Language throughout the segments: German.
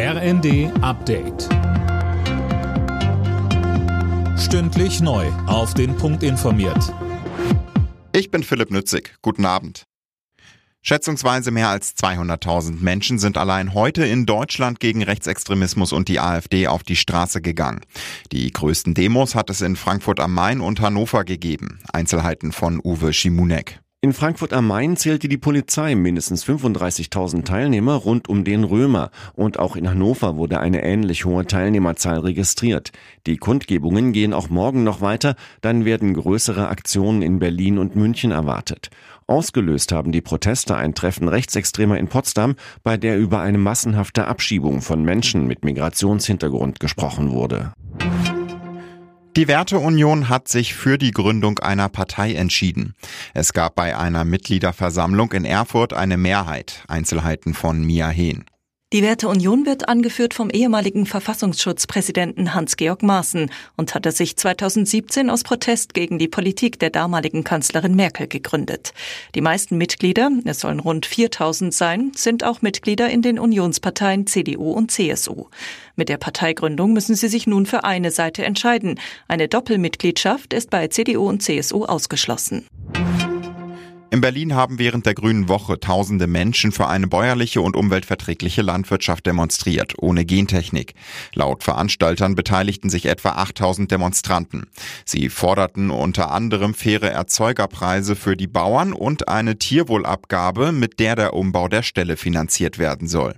RND Update. Stündlich neu. Auf den Punkt informiert. Ich bin Philipp Nützig. Guten Abend. Schätzungsweise mehr als 200.000 Menschen sind allein heute in Deutschland gegen Rechtsextremismus und die AfD auf die Straße gegangen. Die größten Demos hat es in Frankfurt am Main und Hannover gegeben. Einzelheiten von Uwe Schimunek. In Frankfurt am Main zählte die Polizei mindestens 35.000 Teilnehmer rund um den Römer und auch in Hannover wurde eine ähnlich hohe Teilnehmerzahl registriert. Die Kundgebungen gehen auch morgen noch weiter, dann werden größere Aktionen in Berlin und München erwartet. Ausgelöst haben die Proteste ein Treffen Rechtsextremer in Potsdam, bei der über eine massenhafte Abschiebung von Menschen mit Migrationshintergrund gesprochen wurde. Die Werteunion hat sich für die Gründung einer Partei entschieden. Es gab bei einer Mitgliederversammlung in Erfurt eine Mehrheit. Einzelheiten von Mia Hehn. Die Werteunion wird angeführt vom ehemaligen Verfassungsschutzpräsidenten Hans-Georg Maaßen und hatte sich 2017 aus Protest gegen die Politik der damaligen Kanzlerin Merkel gegründet. Die meisten Mitglieder, es sollen rund 4000 sein, sind auch Mitglieder in den Unionsparteien CDU und CSU. Mit der Parteigründung müssen sie sich nun für eine Seite entscheiden. Eine Doppelmitgliedschaft ist bei CDU und CSU ausgeschlossen. In Berlin haben während der Grünen Woche tausende Menschen für eine bäuerliche und umweltverträgliche Landwirtschaft demonstriert, ohne Gentechnik. Laut Veranstaltern beteiligten sich etwa 8000 Demonstranten. Sie forderten unter anderem faire Erzeugerpreise für die Bauern und eine Tierwohlabgabe, mit der der Umbau der Ställe finanziert werden soll.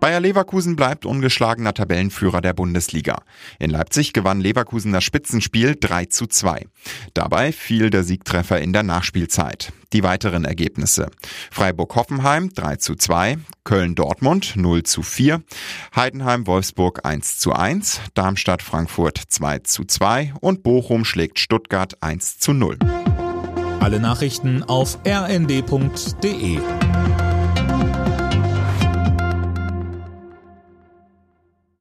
Bayer Leverkusen bleibt ungeschlagener Tabellenführer der Bundesliga. In Leipzig gewann Leverkusen das Spitzenspiel 3 zu 2. Dabei fiel der Siegtreffer in der Nachspielzeit. Die weiteren Ergebnisse. Freiburg-Hoffenheim 3 zu 2, Köln-Dortmund 0 zu 4, Heidenheim-Wolfsburg 1 zu 1, Darmstadt-Frankfurt 2 zu 2 und Bochum schlägt Stuttgart 1 zu 0. Alle Nachrichten auf rnd.de